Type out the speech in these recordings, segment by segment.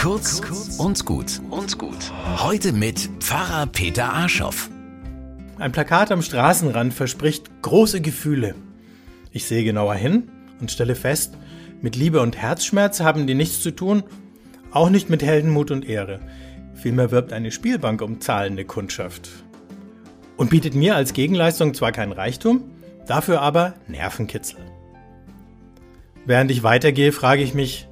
Kurz und gut und gut. Heute mit Pfarrer Peter Arschoff. Ein Plakat am Straßenrand verspricht große Gefühle. Ich sehe genauer hin und stelle fest, mit Liebe und Herzschmerz haben die nichts zu tun, auch nicht mit Heldenmut und Ehre. Vielmehr wirbt eine Spielbank um zahlende Kundschaft. Und bietet mir als Gegenleistung zwar kein Reichtum, dafür aber Nervenkitzel. Während ich weitergehe, frage ich mich,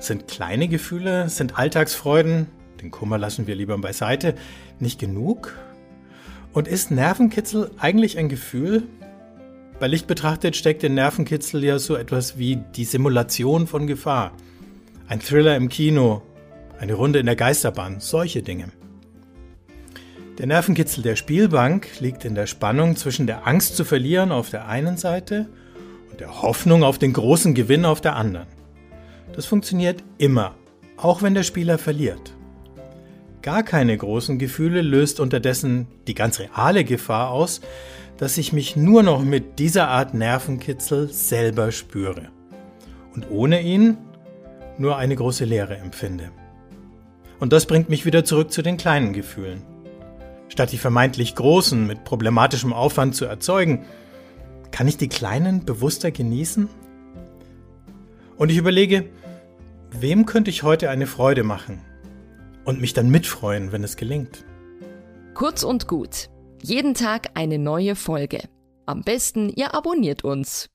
sind kleine Gefühle, sind Alltagsfreuden, den Kummer lassen wir lieber beiseite, nicht genug? Und ist Nervenkitzel eigentlich ein Gefühl? Bei Licht betrachtet steckt in Nervenkitzel ja so etwas wie die Simulation von Gefahr. Ein Thriller im Kino, eine Runde in der Geisterbahn, solche Dinge. Der Nervenkitzel der Spielbank liegt in der Spannung zwischen der Angst zu verlieren auf der einen Seite und der Hoffnung auf den großen Gewinn auf der anderen. Das funktioniert immer, auch wenn der Spieler verliert. Gar keine großen Gefühle löst unterdessen die ganz reale Gefahr aus, dass ich mich nur noch mit dieser Art Nervenkitzel selber spüre und ohne ihn nur eine große Leere empfinde. Und das bringt mich wieder zurück zu den kleinen Gefühlen. Statt die vermeintlich großen mit problematischem Aufwand zu erzeugen, kann ich die kleinen bewusster genießen? Und ich überlege, Wem könnte ich heute eine Freude machen? Und mich dann mitfreuen, wenn es gelingt. Kurz und gut. Jeden Tag eine neue Folge. Am besten, ihr abonniert uns.